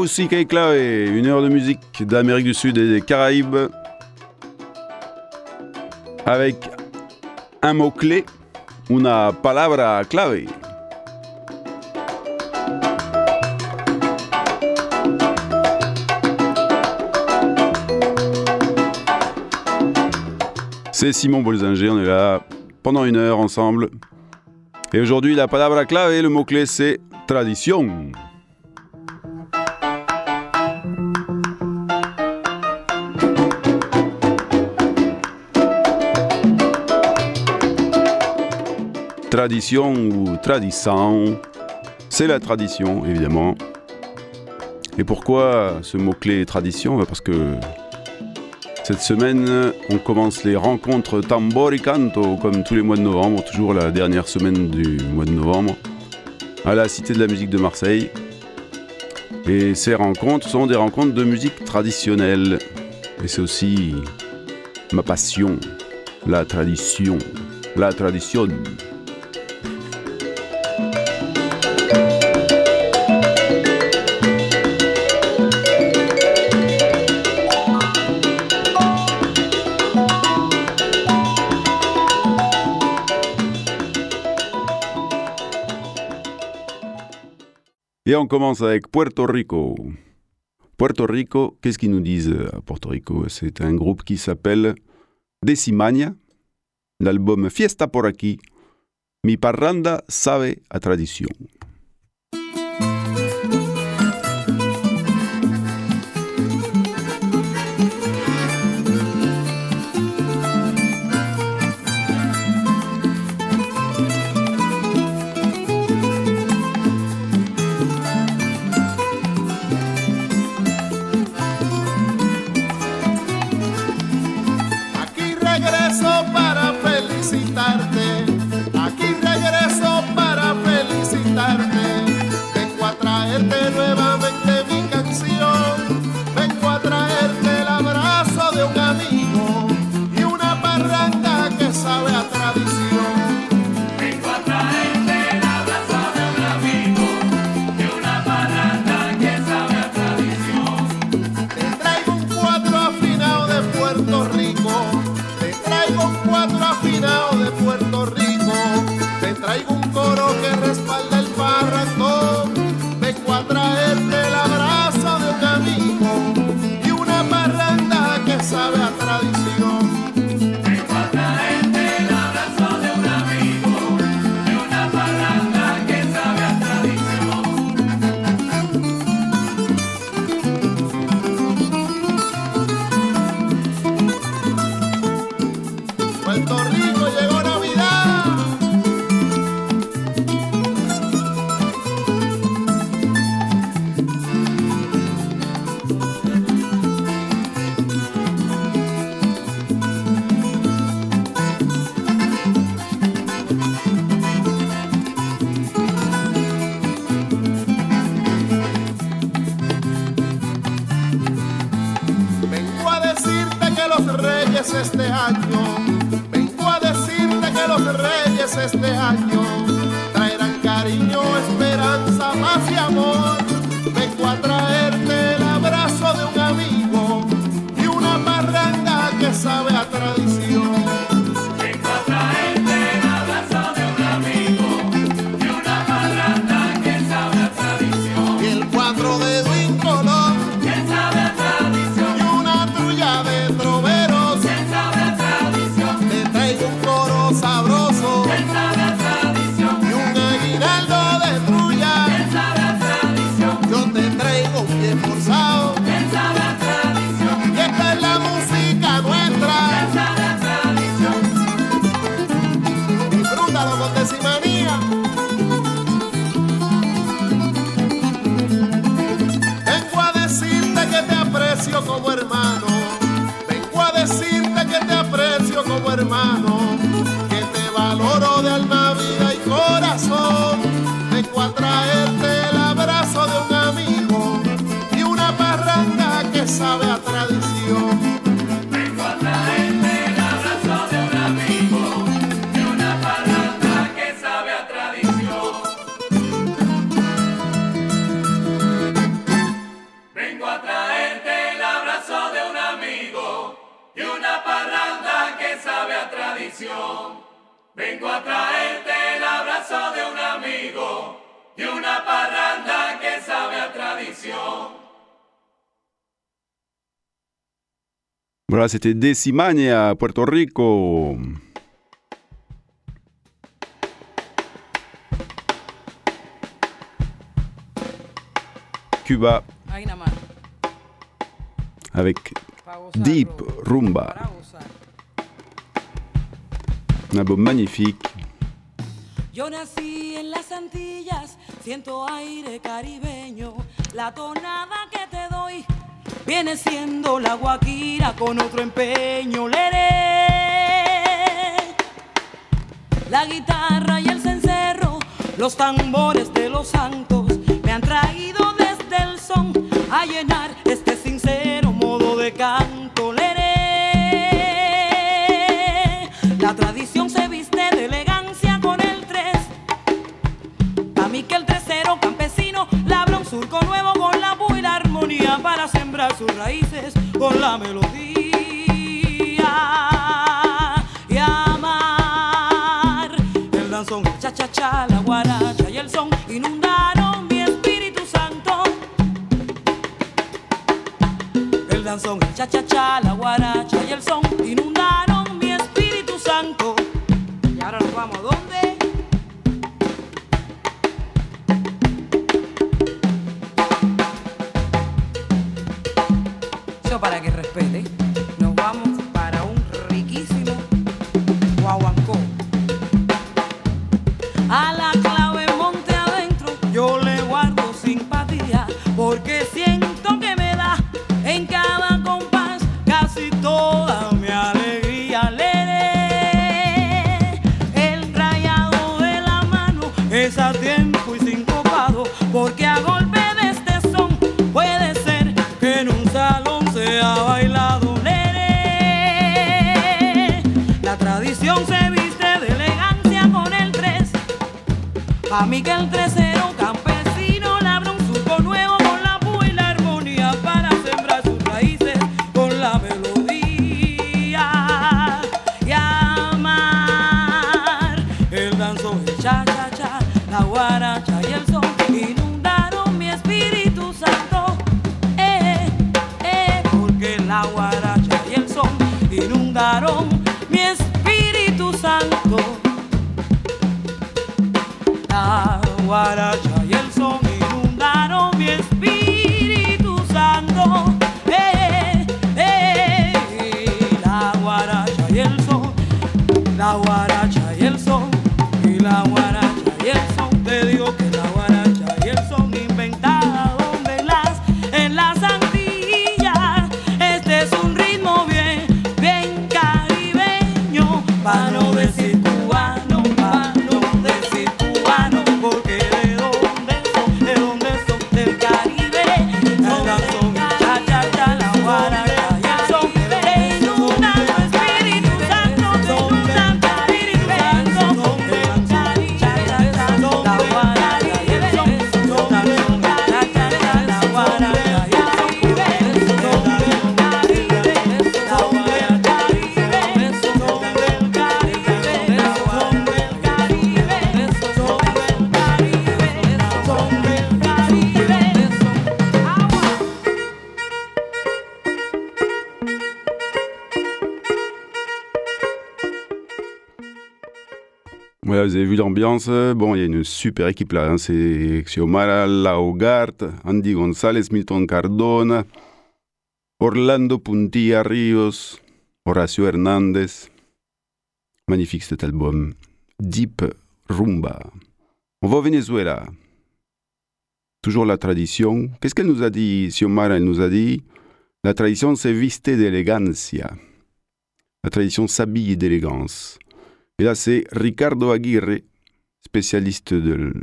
Musique et une heure de musique d'Amérique du Sud et des Caraïbes avec un mot-clé, una palabra clave. C'est Simon Bolzinger, on est là pendant une heure ensemble. Et aujourd'hui, la palabra clave, le mot-clé, c'est tradition. Tradition ou tradition, c'est la tradition, évidemment. Et pourquoi ce mot-clé tradition? Bah, Parce que cette semaine, on commence les rencontres Tamboricanto, comme tous les mois de novembre, toujours la dernière semaine du mois de novembre, à la Cité de la musique de Marseille. Et ces rencontres sont des rencontres de musique traditionnelle. Et c'est aussi ma passion, la tradition, la tradition. Et on commence avec Puerto Rico. Puerto Rico, qu'est-ce qu'ils nous disent à Puerto Rico? C'est un groupe qui s'appelle Decimania. L'album Fiesta por aquí. Mi parranda sabe a tradición. este año, vengo a decirte que los reyes este año Voilà, c'était Decimania à Puerto Rico. Cuba avec Deep Rumba, un album magnifique. Yo nací en las Antillas, siento aire caribeño. La tonada que te doy viene siendo la guaquira con otro empeño. Leré. La guitarra y el cencerro, los tambores de los santos me han traído desde el son a llenar este sincero modo de canto. Sus raíces con la melodía y amar. El danzón, el cha cha cha, la guaracha y el son inundaron mi Espíritu Santo. El danzón, el cha cha cha, la guaracha y el son inundaron mi Espíritu Santo. Y ahora nos vamos a dónde? Para que respete. Miguel 13 Voilà, vous avez vu l'ambiance. Bon, il y a une super équipe là. hein. C'est Xiomara Laugart, Andy González, Milton Cardona, Orlando Puntilla Ríos, Horacio Hernández. Magnifique cet album. Deep Rumba. On va au Venezuela. Toujours la tradition. Qu'est-ce qu'elle nous a dit, Xiomara Elle nous a dit? La tradition c'est viste d'elegancia. La tradition s'habille d'élégance. Et là, c'est Ricardo Aguirre, spécialiste de,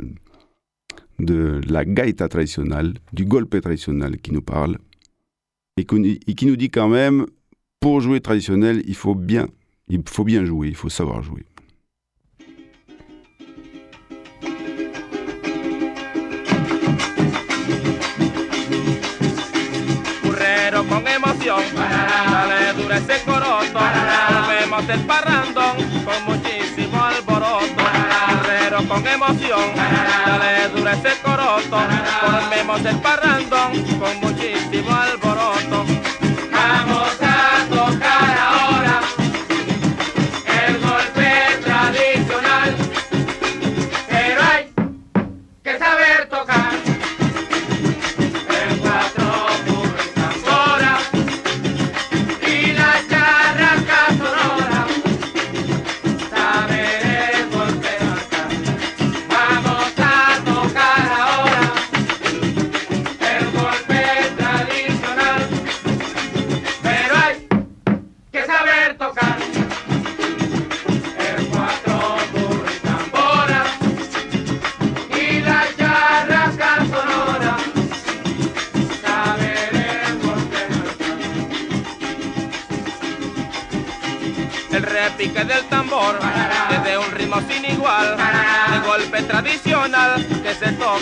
de la gaita traditionnelle, du golpe traditionnel, qui nous parle. Et, qui nous dit quand même, pour jouer traditionnel, il faut bien, il faut bien jouer, il faut savoir jouer. Este comienza con muchísimo alboroto. Guerrero con emoción, dale dura ese coroto. Formemos el parrandón con muchísimo alboroto.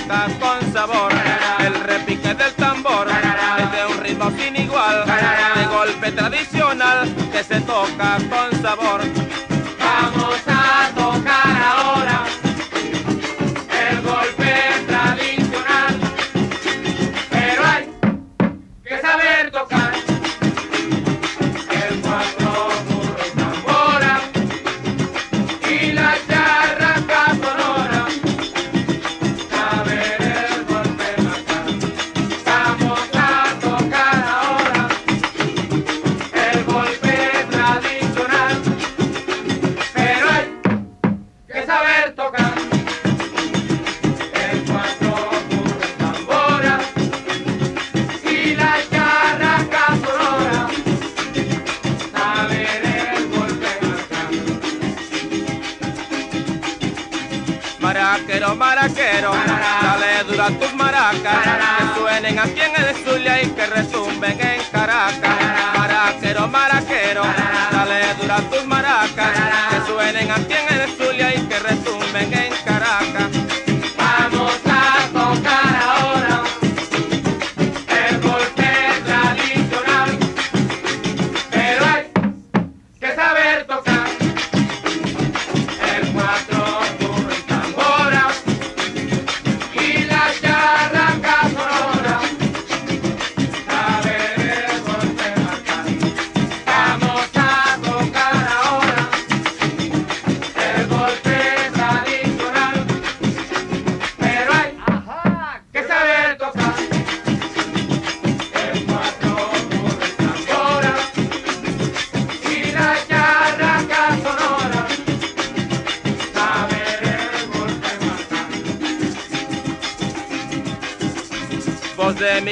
recetas con sabor.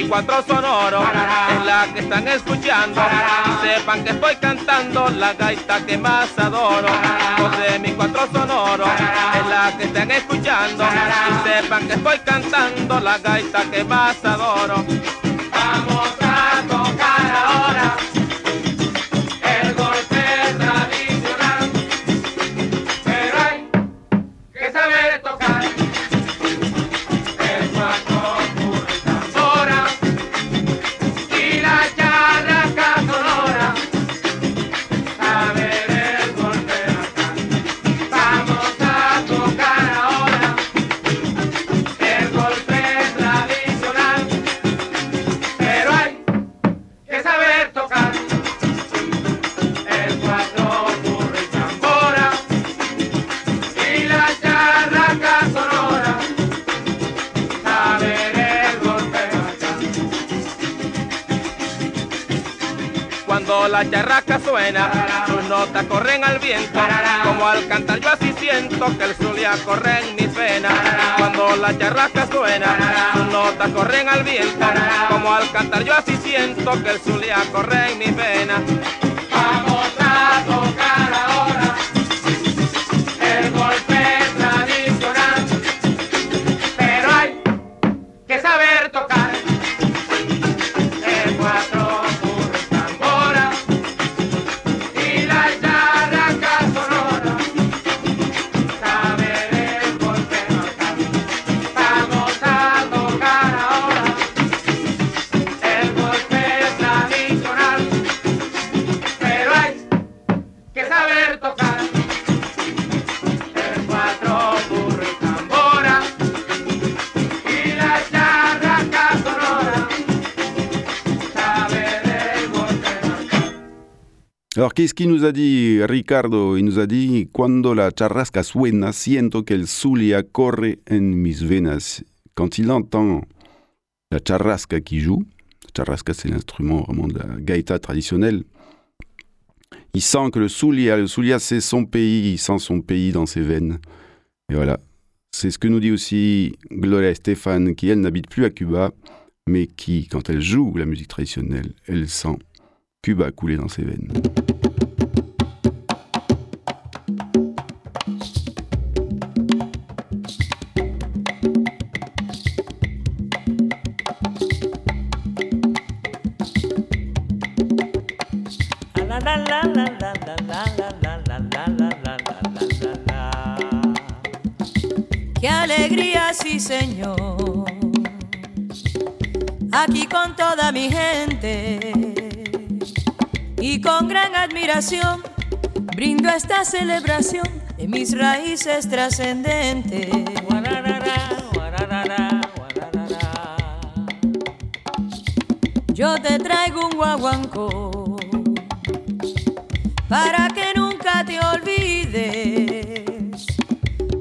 cuatro sonoros es la que están escuchando y sepan que estoy cantando la gaita que más adoro. José mi cuatro sonoros es la que están escuchando y sepan que estoy cantando la gaita que más adoro. sus notas corren al viento, como al cantar yo así siento que el zulia corre en mis venas, cuando la charraca suena, sus notas corren al viento, como al cantar yo así siento que el zulia corre en mis venas. Vamos a tocar. Alors, qu'est-ce qu'il nous a dit Ricardo? Il nous a dit Cuando la charrasca suena, siento que el Zulia corre en mis venas. Quand il entend la charrasca qui joue, la charrasca c'est l'instrument vraiment de la gaïta traditionnelle, il sent que le Zulia, le Zulia c'est son pays, il sent son pays dans ses veines. Et voilà, c'est ce que nous dit aussi Gloria Estefan, qui elle n'habite plus à Cuba, mais qui, quand elle joue la musique traditionnelle, elle sent Cube a coulé dans ses veines. Qué alegría, sí señor, aquí con toda mi gente y con gran admiración brindo esta celebración de mis raíces trascendentes. Yo te traigo un guaguancó para que nunca te olvides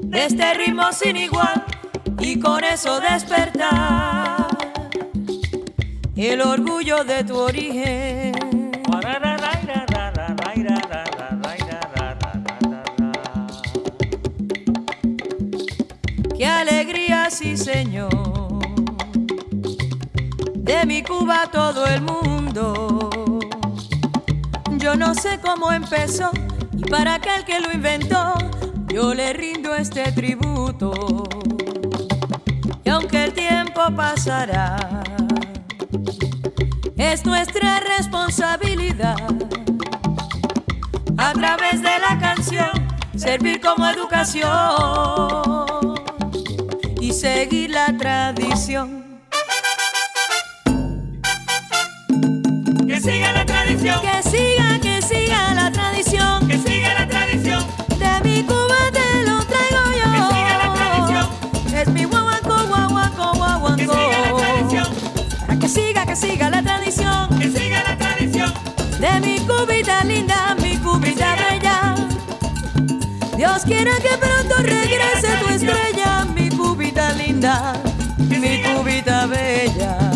de este ritmo sin igual y con eso despertar el orgullo de tu origen. Señor, de mi Cuba todo el mundo. Yo no sé cómo empezó y para aquel que lo inventó, yo le rindo este tributo. Y aunque el tiempo pasará, es nuestra responsabilidad a través de la canción servir como educación seguir la tradición. Que siga la tradición, Que siga, que siga la tradición. que siga la tradición, De mi Cuba te lo traigo yo. Que siga la tradición. Es mi guaguancó, guaguancó, que guaguancó. siga la tradición, Para que siga, que siga la tradición. que siga la tradición, De mi cubita linda, mi cubita bella. Dios quiera que pronto regrese linda, mi cubita bella.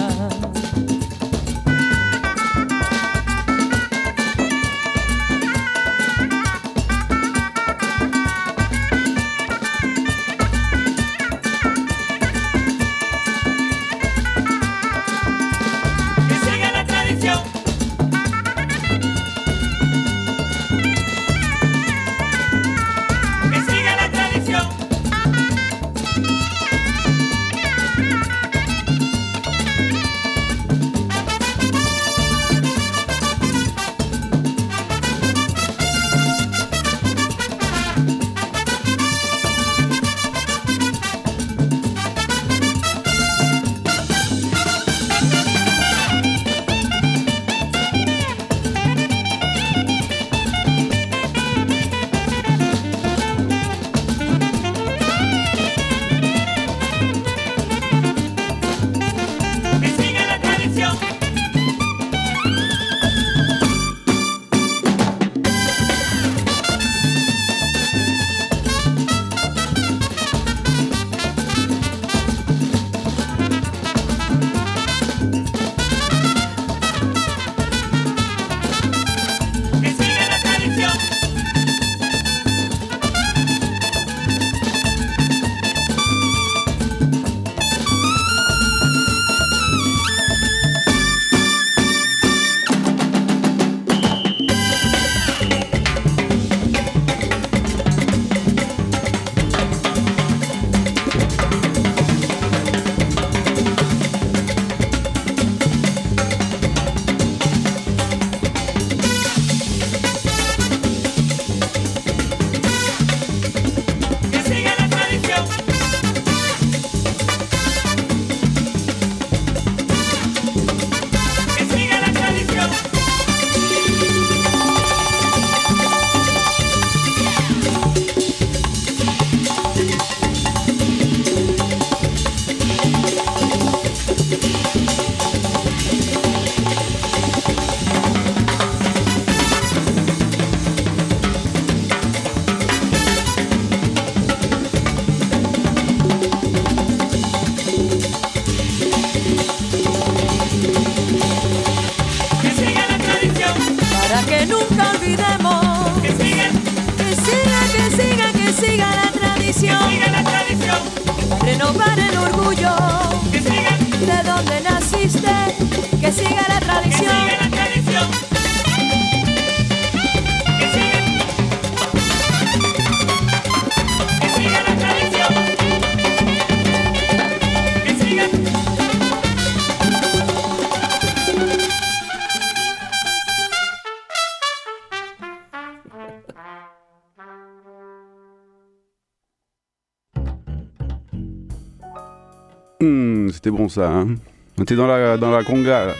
Ça, hein était dans la, dans la conga. là.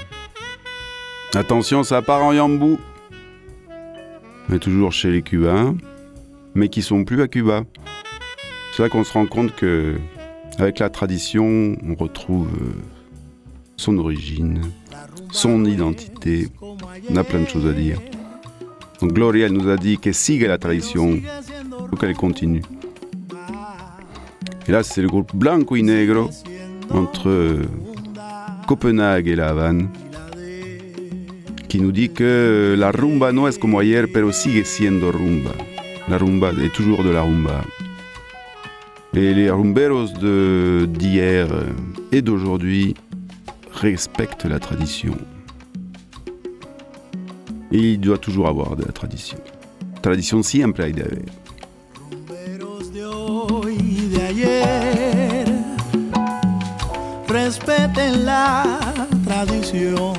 Attention, ça part en yambou. Est toujours chez les Cubains, mais qui sont plus à Cuba. C'est là qu'on se rend compte que, avec la tradition, on retrouve euh, son origine, son identité. On a plein de choses à dire. Donc Gloria, nous a dit que sigue la tradition, faut qu'elle continue. Et là, c'est le groupe Blanco y Negro entre euh, Copenhague et La Havane qui nous dit que la rumba no es como ayer, pero sigue siendo rumba. La rumba est toujours de la rumba. Et les rumberos d'hier et d'aujourd'hui respectent la tradition. Il doit toujours avoir de la tradition. Tradition siempre hay de haber. mete la tradición,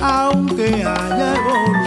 aunque haya evolucionado.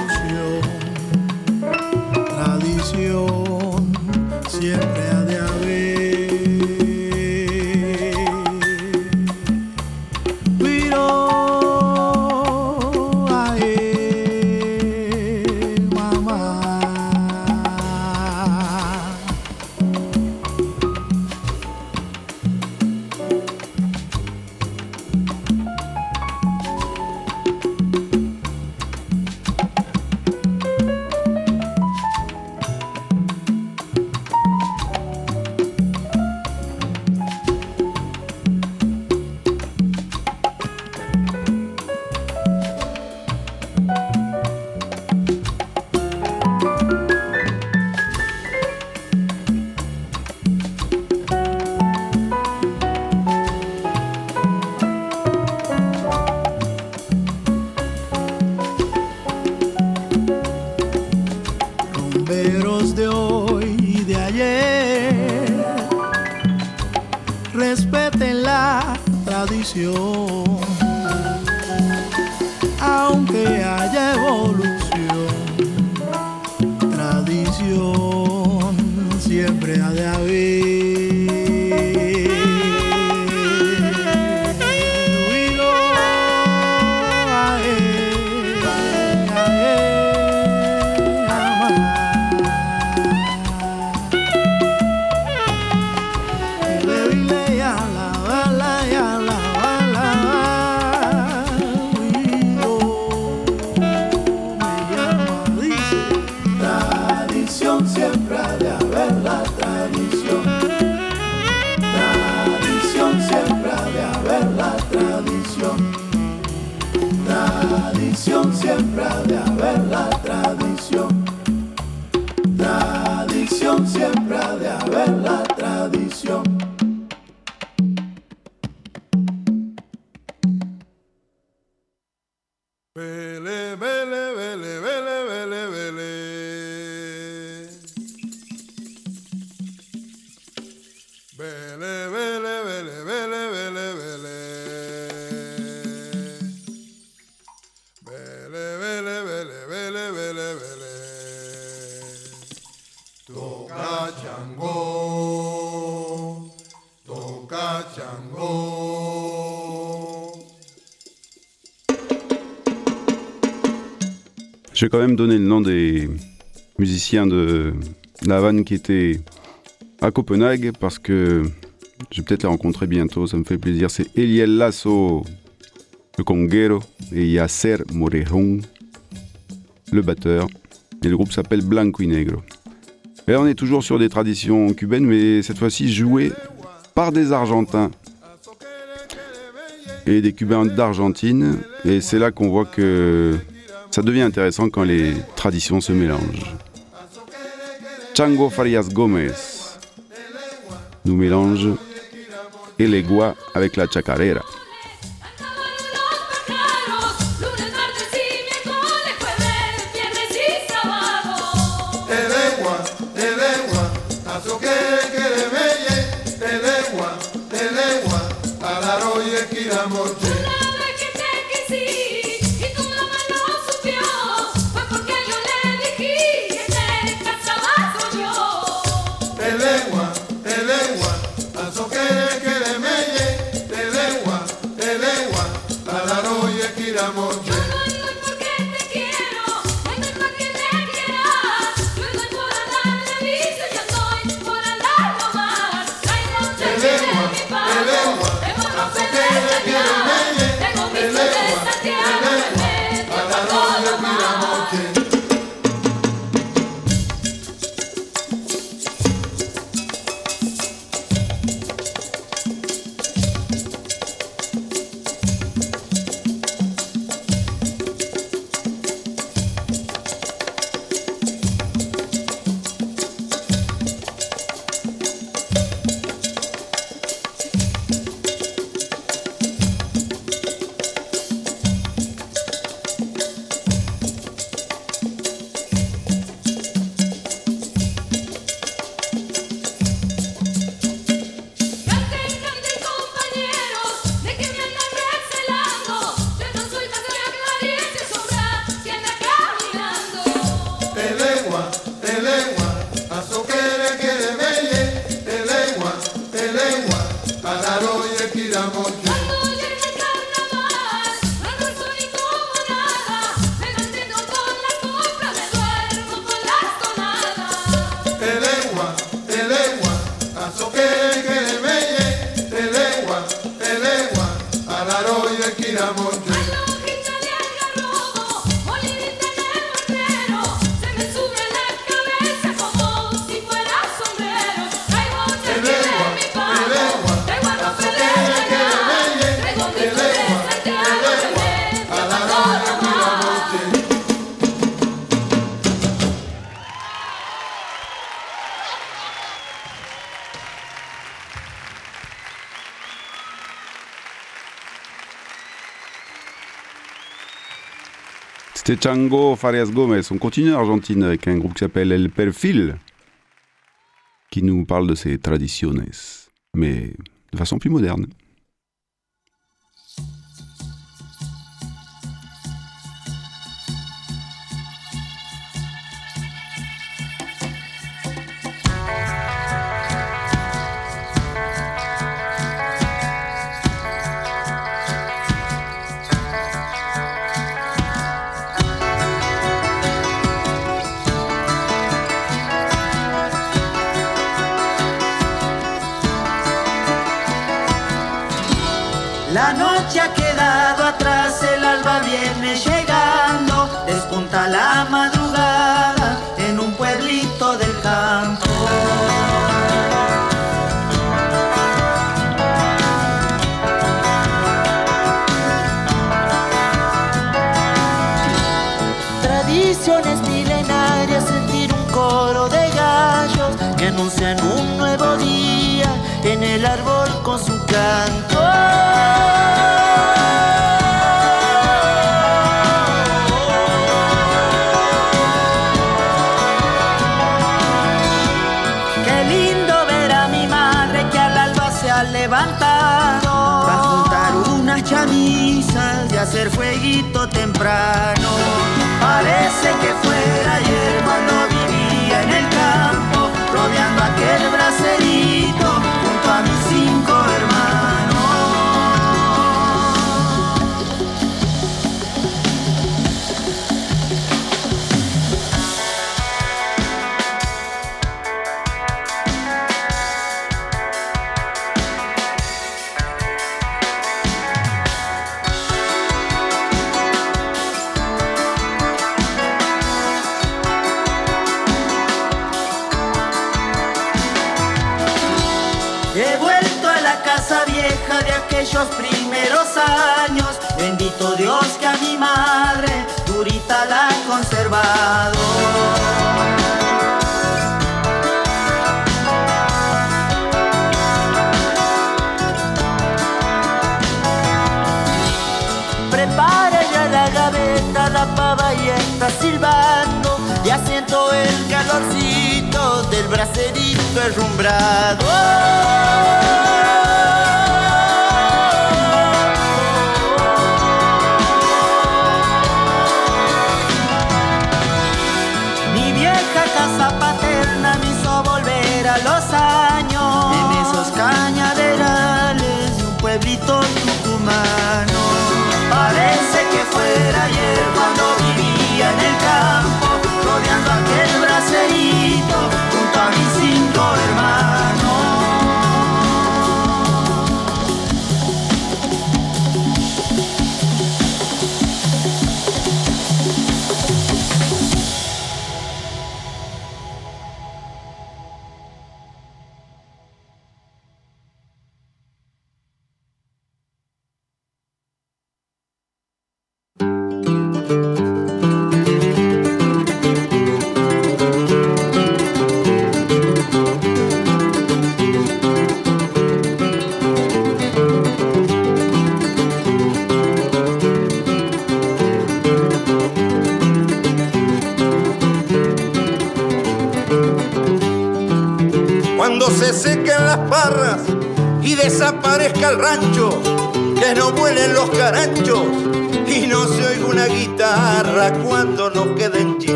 Respeten la tradición, Je vais quand même donner le nom des musiciens de La Havane qui étaient à Copenhague parce que je vais peut-être les rencontrer bientôt, ça me fait plaisir. C'est Eliel Lasso, le conguero, et Yasser Morejon, le batteur. Et le groupe s'appelle Blanco y Negro. Et on est toujours sur des traditions cubaines, mais cette fois-ci jouées par des Argentins et des Cubains d'Argentine. Et c'est là qu'on voit que ça devient intéressant quand les traditions se mélangent. Chango Farias Gomez nous mélange Elegwa avec la chacarera. Chango Farias Gomez. On continue en Argentine avec un groupe qui s'appelle El Perfil, qui nous parle de ses tradiciones, mais de façon plus moderne. La noche ha quedado atrás, el alba viene llegando, despunta la madrugada. conservado. Prepara ya la gaveta, la pava y está silbando. Ya siento el calorcito del bracerito herrumbrado.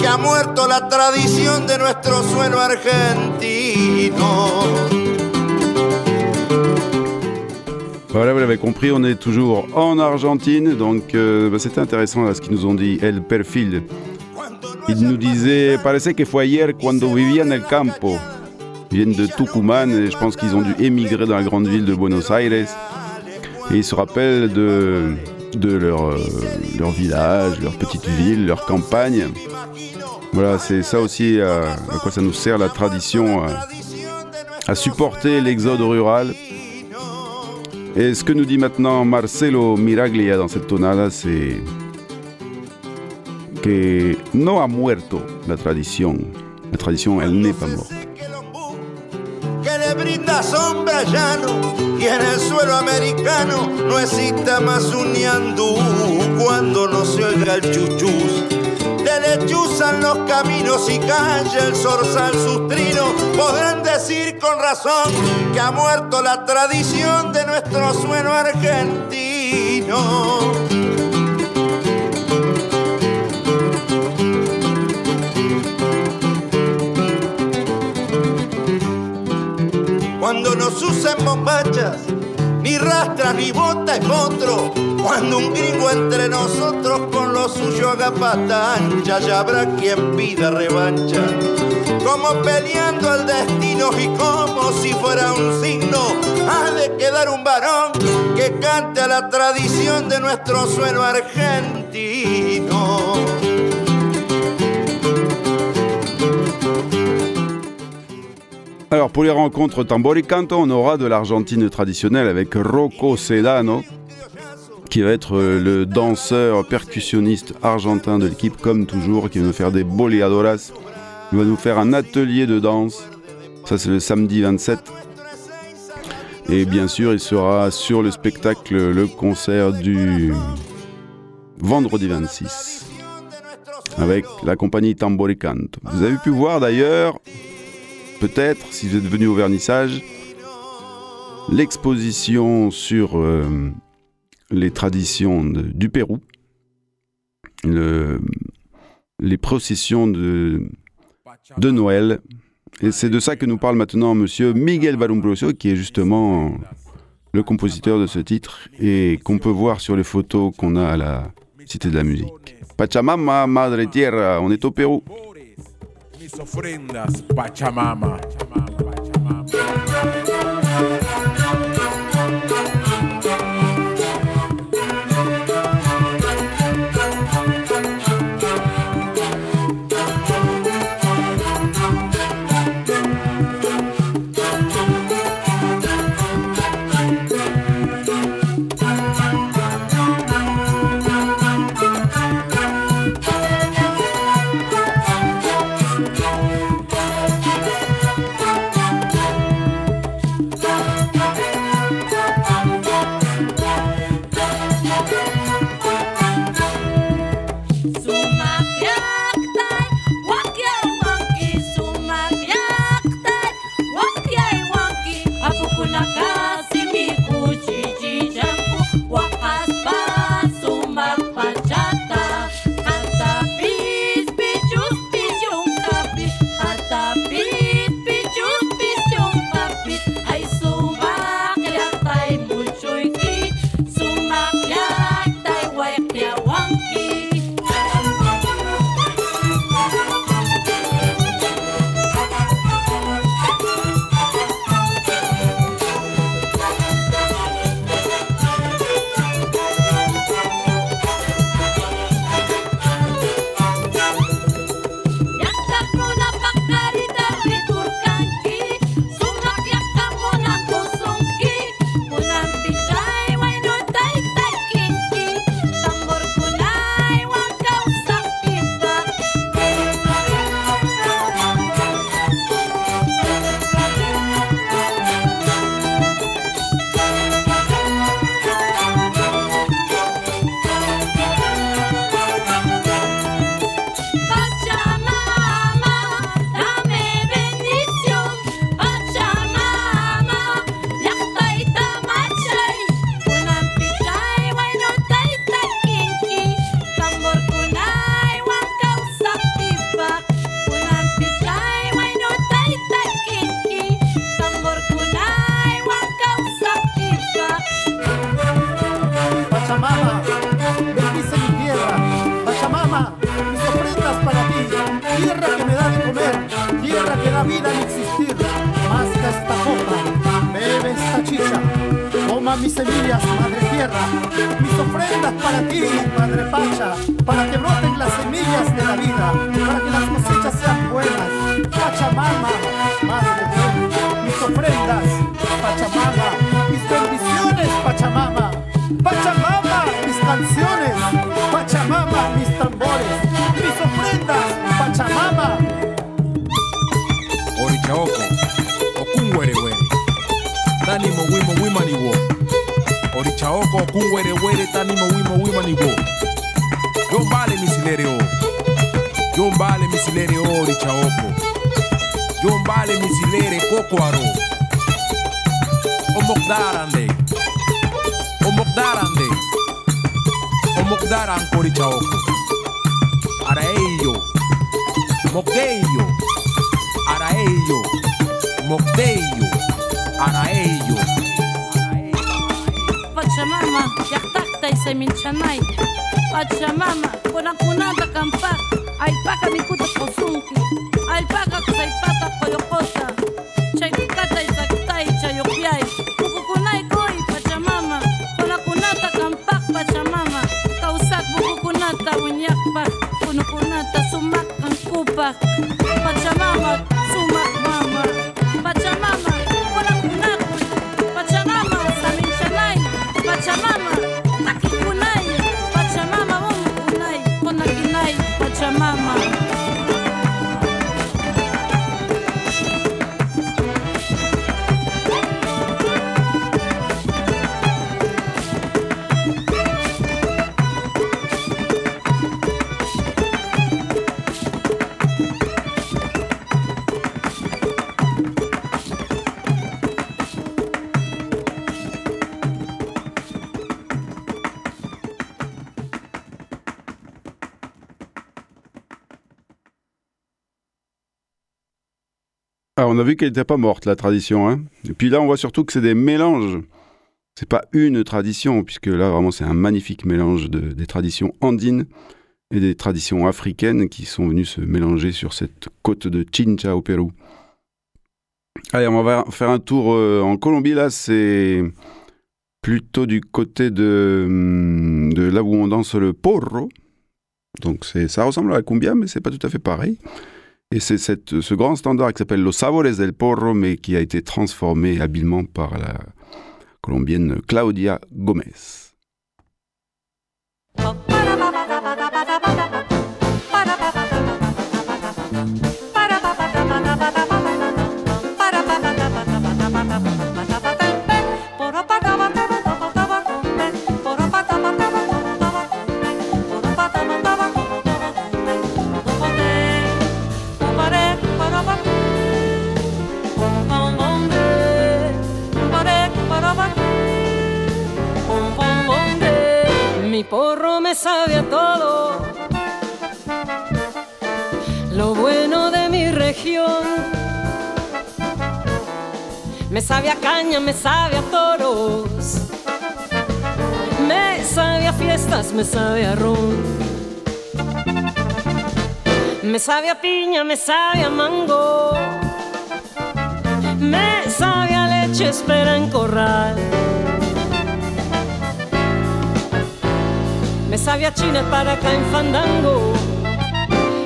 Que ha muerto la tradición de nuestro suelo argentino. Voilà, vous l'avez compris, on est toujours en Argentine, donc euh, bah, c'était intéressant ce qu'ils nous ont dit, El Perfil. Ils nous disaient, parece que fue ayer cuando vivía en el campo. Ils viennent de Tucumán et je pense qu'ils ont dû émigrer dans la grande ville de Buenos Aires. Et ils se rappellent de, de leur, euh, leur village, leur petite ville, leur campagne. Voilà, c'est ça aussi euh, à quoi ça nous sert la tradition, euh, à supporter l'exode rural. Et ce que nous dit maintenant Marcelo Miraglia dans cette tonada, c'est que no ha muerto la tradición. La tradición, elle n'est pas morte. Y en el suelo americano no exista más un ñandú cuando no se oiga el chuchús. Te lechuzan los caminos y calla el zorzal sus trinos. Podrán decir con razón que ha muerto la tradición de nuestro suelo argentino. Cuando nos usen bombachas, ni rastras ni bota es otro. Cuando un gringo entre nosotros con lo suyo haga pata ancha, ya habrá quien pida revancha. Como peleando al destino y como si fuera un signo, ha de quedar un varón que cante a la tradición de nuestro suelo argentino. Alors pour les rencontres Tamboricanto, on aura de l'Argentine traditionnelle avec Rocco Sedano, qui va être euh, le danseur percussionniste argentin de l'équipe, comme toujours, qui va nous faire des boleadoras. Il va nous faire un atelier de danse. Ça, c'est le samedi 27. Et bien sûr, il sera sur le spectacle, le concert du vendredi 26, avec la compagnie Tamboricanto. Vous avez pu voir d'ailleurs peut-être, si vous êtes venu au vernissage, l'exposition sur euh, les traditions du Pérou, le- les processions de, Noël. Et c'est de ça que nous parle maintenant monsieur Miguel Balumbrosio, qui est justement le compositeur de ce titre et qu'on peut voir sur les photos qu'on a à la Cité de la Musique. Pachamama, Madre Tierra, on est au Pérou. Mis ofrendas, Pachamama. Pachamama, Shetani mawima wima nivo yo mbale misilere o yo mbale misilere oh, o richaoko yo mbale misilere koko aro omokdarande omokdarande omokdaran korichaoko araeyo mokdeyo araeyo ara araeyo Pachamama, ya está isaiminchanaika pachamama. Kunakunata kampak allpaka mikuta kusunki allpaka On a vu qu'elle n'était pas morte, la tradition. Hein et puis là, on voit surtout que c'est des mélanges. C'est pas une tradition, puisque là, vraiment, c'est un magnifique mélange de- des traditions andines et des traditions africaines qui sont venues se mélanger sur cette côte de Chincha au Pérou. Allez, on va faire un tour euh, en Colombie. Là, c'est plutôt du côté de, hum, là où on danse le porro. Donc, ça ressemble à la cumbia, mais c'est pas tout à fait pareil. Et c'est ce grand standard qui s'appelle Los Sabores del Porro, mais qui a été transformé habilement par la colombienne Claudia Gomez. Porro me sabe a todo lo bueno de mi región. Me sabe a caña, me sabe a toros, me sabe a fiestas, me sabe a ron. Me sabe a piña, me sabe a mango, me sabe a leche, espera en corral. Sabia china para acá en fandango.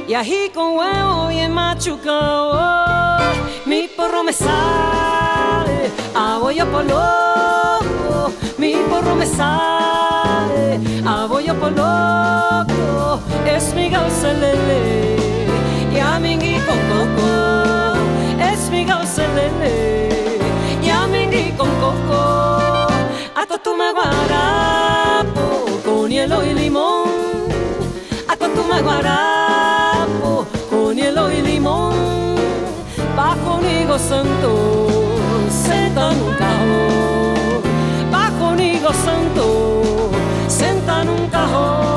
Y ají con huevo y en machucao. Mi porro me sale, abollo poloco. Mi porro me sale, abollo poloco. Es mi gauselele y a amingui con coco. Es mi gauselele y a amingui con coco. A tu me guarapo con hielo y limón. A tu me guarapo con hielo y limón. Bajo un higo santo, senta en un cajón. Bajo un higo santo, senta en un cajón.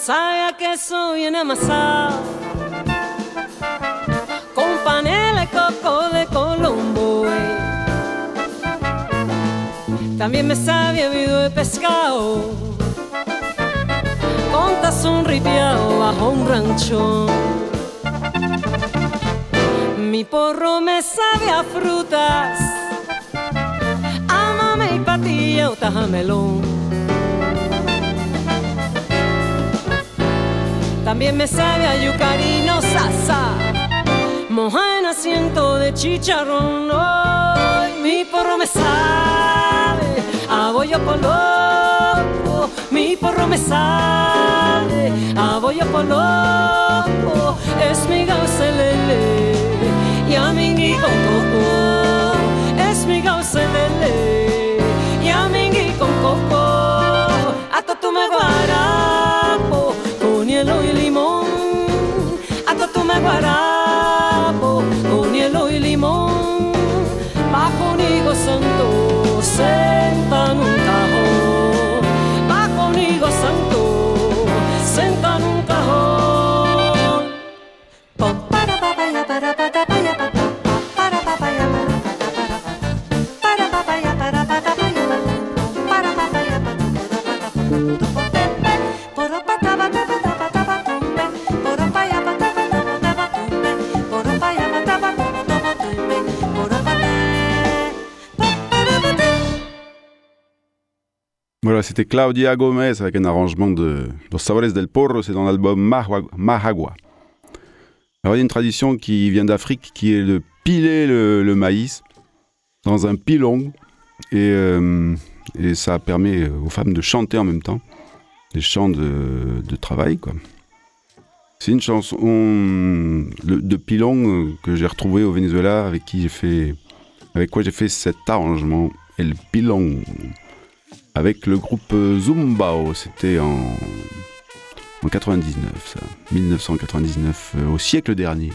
Sabe a queso bien amasado. Con panela y coco de Colombo. También me sabe a vido de pescado. Con tazón ripiado bajo un rancho Mi porro me sabe a frutas. Amame y patilla o tajamelón También me sabe a yucarino sasa Moja en asiento de chicharrón. Ay, Mi porro me sabe a bollo Mi porro me sabe a bollo Es mi gauselele y a con coco. Es mi gauselele y a con coco hielo y limón. Hasta toma guarapo con hielo y limón. Bajo nigo santo sentan un cajón. Bajo nigo santo sentan un cajón. Pom, para, para, para, para. C'était Claudia Gomez avec un arrangement de Los Sabores del Porro, c'est dans l'album Mahagua. Alors il y a une tradition qui vient d'Afrique qui est de piler le, maïs dans un pilon et, euh, et ça permet aux femmes de chanter en même temps, des chants de, travail. C'est une chanson de pilon que j'ai retrouvé au Venezuela avec qui fait avec quoi j'ai fait cet arrangement El Pilon avec le groupe Zumbao. C'était en, en 99, ça. 1999, euh, au siècle dernier.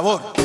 Sabor.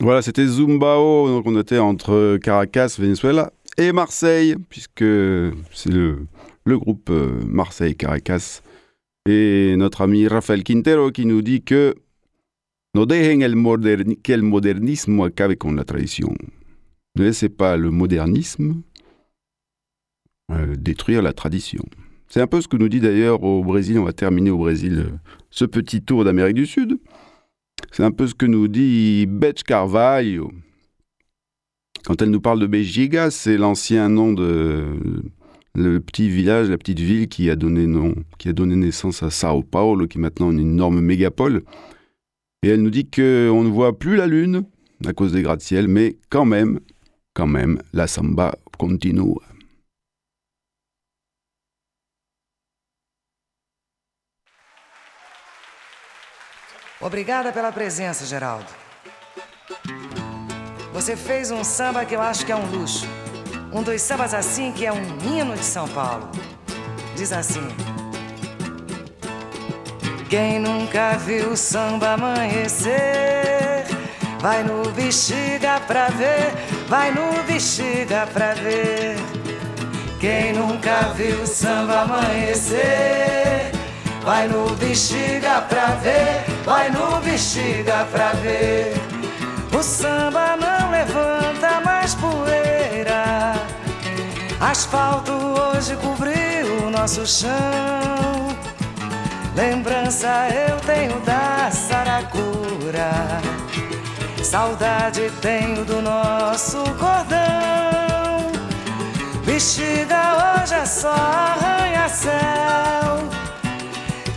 Voilà, c'était Zumbao, donc on était entre Caracas, Venezuela et Marseille, puisque c'est le, groupe euh, Marseille-Caracas. Et notre ami Rafael Quintero qui nous dit que no dejen el que el modernismo acabe con la tradición. Ne laissez pas le modernisme euh, détruire la tradition. C'est un peu ce que nous dit d'ailleurs au Brésil, on va terminer au Brésil euh, ce petit tour d'Amérique du Sud. C'est un peu ce que nous dit Beth Carvalho. Quand elle nous parle de Bejiga, c'est l'ancien nom de le petit village, la petite ville qui a donné qui a donné naissance à Sao Paulo, qui est maintenant une énorme mégapole. Et elle nous dit qu'on ne voit plus la lune à cause des gratte-ciel, mais quand même, quand même, la samba continue. Obrigada pela presença, Geraldo. Você fez um samba que eu acho que é um luxo. Um dos sambas assim que é um hino de São Paulo. Diz assim: Quem nunca viu o samba amanhecer, vai no bexiga pra ver, vai no bexiga pra ver. Quem nunca viu o samba amanhecer, vai no bexiga pra ver, vai no bexiga pra ver. O samba não levanta mais poeira. Asfalto hoje cobriu o nosso chão. Lembrança eu tenho da Saracura. Saudade tenho do nosso cordão. Bexiga hoje é só arranha-céu.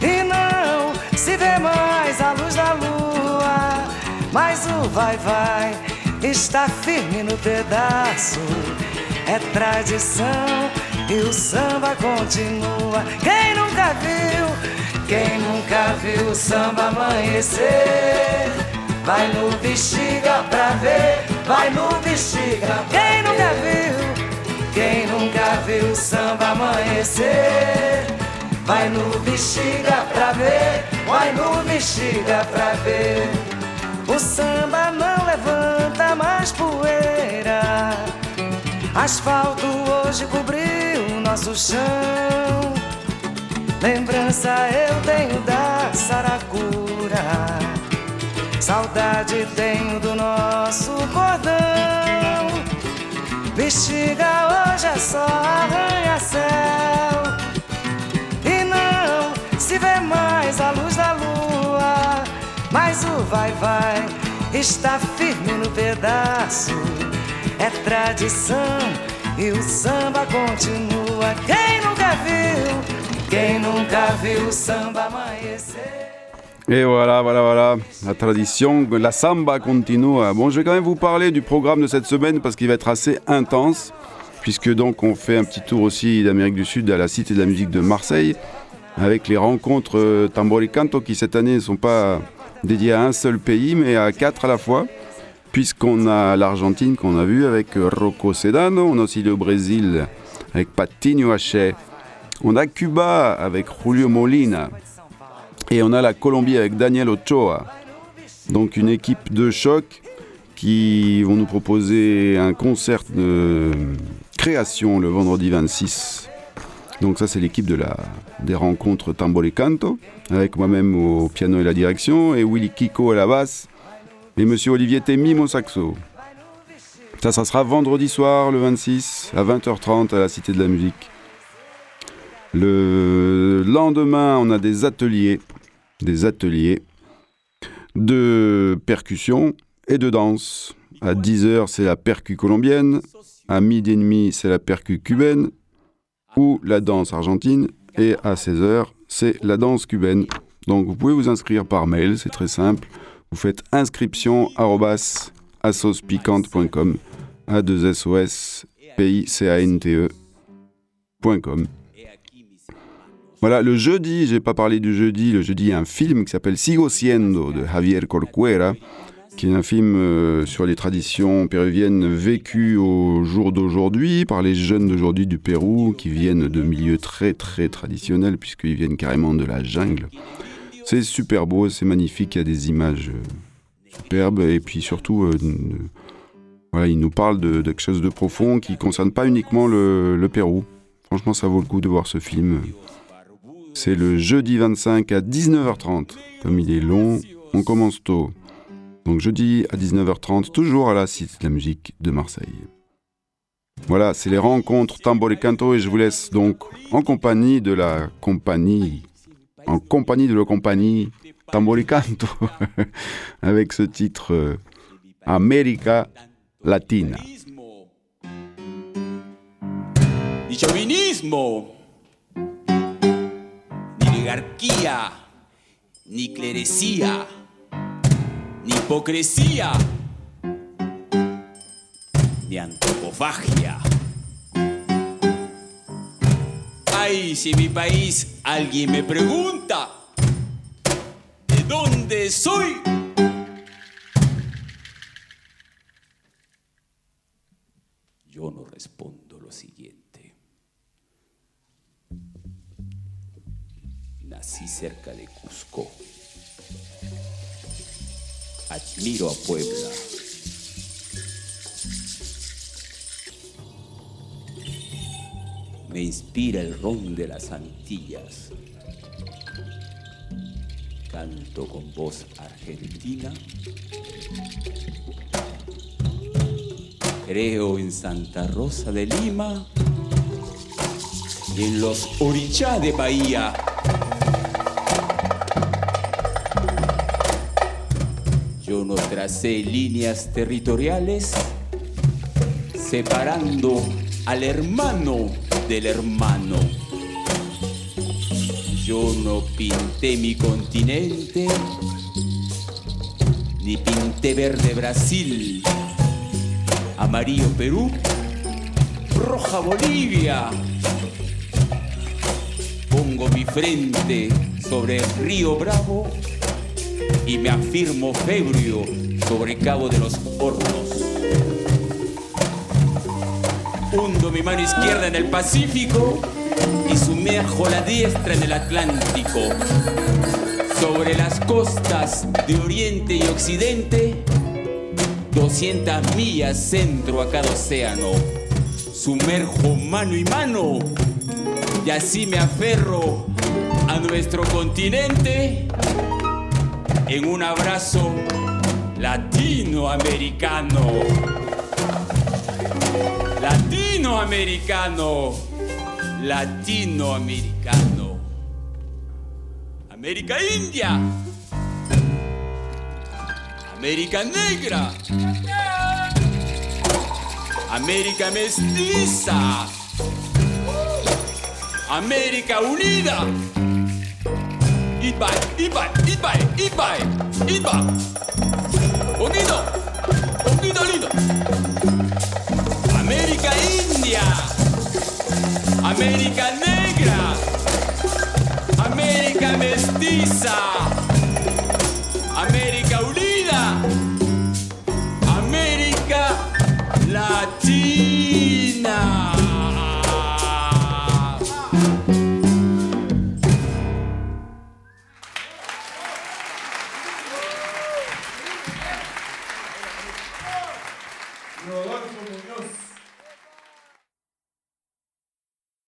E não se vê mais a luz da lua. Mas o vai-vai está firme no pedaço. É tradição e o samba continua. Quem nunca viu, quem nunca viu o samba amanhecer? Vai no bexiga pra ver, vai no bexiga. Quem nunca viu, quem nunca viu o samba amanhecer? Vai no bexiga pra ver, vai no bexiga pra ver. O samba não levanta mais poeira. Asfalto hoje cobriu o nosso chão. Lembrança eu tenho da Saracura. Saudade tenho do nosso cordão. Bexiga hoje é só arranha-céu. E não se vê mais a luz da lua. Mas o vai-vai está firme no pedaço. É tradição e o samba continua. Quem nunca viu, quem nunca viu o samba amanhecer. Et voilà, voilà, voilà, la tradition, la samba continue. Bon, je vais quand même vous parler du programme de cette semaine parce qu'il va être assez intense, puisque donc on fait un petit tour aussi d'Amérique du Sud à la Cité de la musique de Marseille, avec les rencontres euh, Tamboricanto qui cette année ne sont pas dédiées à un seul pays, mais à quatre à la fois, puisqu'on a l'Argentine qu'on a vu avec euh, Rocco Sedano, on a aussi le Brésil avec Patinho Haché, on a Cuba avec Julio Molina, et on a la Colombie avec Daniel Ochoa. Donc une équipe de choc qui vont nous proposer un concert de création le vendredi 26. Donc ça c'est l'équipe de la, des rencontres Tambori Canto, avec moi-même au piano et la direction, et Willy Kiko à la basse, et Monsieur Olivier Temim au saxo. Ça, ça sera vendredi soir le 26 à 20h30 à la Cité de la Musique. Le lendemain, on a des ateliers, des ateliers de percussion et de danse. À 10h, c'est la percu colombienne. À midi et demi, c'est la percu cubaine ou la danse argentine. Et à 16h, c'est la danse cubaine. Donc vous pouvez vous inscrire par mail, c'est très simple. Vous faites inscription arrobas assospicante.com a 2 s a. Voilà, le jeudi, j'ai pas parlé du jeudi, le jeudi il y a un film qui s'appelle Sigo Siendo de Javier Corcuera, qui est un film euh, sur les traditions péruviennes vécues au jour d'aujourd'hui par les jeunes d'aujourd'hui du Pérou qui viennent de milieux très très traditionnels puisqu'ils viennent carrément de la jungle. C'est super beau, c'est magnifique, il y a des images euh, superbe. Et puis surtout, euh, voilà, il nous parle de, de quelque chose de profond qui ne concerne pas uniquement le, le Pérou. Franchement, ça vaut le coup de voir ce film. C'est le jeudi 25 à 19h30. Comme il est long, on commence tôt. Donc jeudi à 19h30, toujours à la Cité de la musique de Marseille. Voilà, c'est les rencontres Tambor et Canto et je vous laisse donc en compagnie de la compagnie, en compagnie de la compagnie Tambor y Canto, avec ce titre euh, América Latina. Oligarquía, ni clerecía, ni hipocresía, ni antropofagia. Ay, si en mi país alguien me pregunta de dónde soy, yo no respondo lo siguiente. Nací cerca de Cusco. Admiro a Puebla. Me inspira el ron de las Antillas. Canto con voz argentina. Creo en Santa Rosa de Lima y en los Orichá de Bahía. Tracé líneas territoriales separando al hermano del hermano. Yo no pinté mi continente, ni pinté verde Brasil, amarillo Perú, roja Bolivia. Pongo mi frente sobre el río Bravo y me afirmo febrio sobre Cabo de los Hornos. Hundo mi mano izquierda en el Pacífico y sumerjo la diestra en el Atlántico. Sobre las costas de Oriente y Occidente, 200 millas centro a cada océano. Sumerjo mano y mano y así me aferro a nuestro continente en un abrazo latinoamericano. Latinoamericano. Latinoamericano. América India. América Negra. América Mestiza. América Unida. Itbay, Itbay, Itbay, Itbay, Itbay. Poquito, poquito lindo. América India. América Negra. América Mestiza.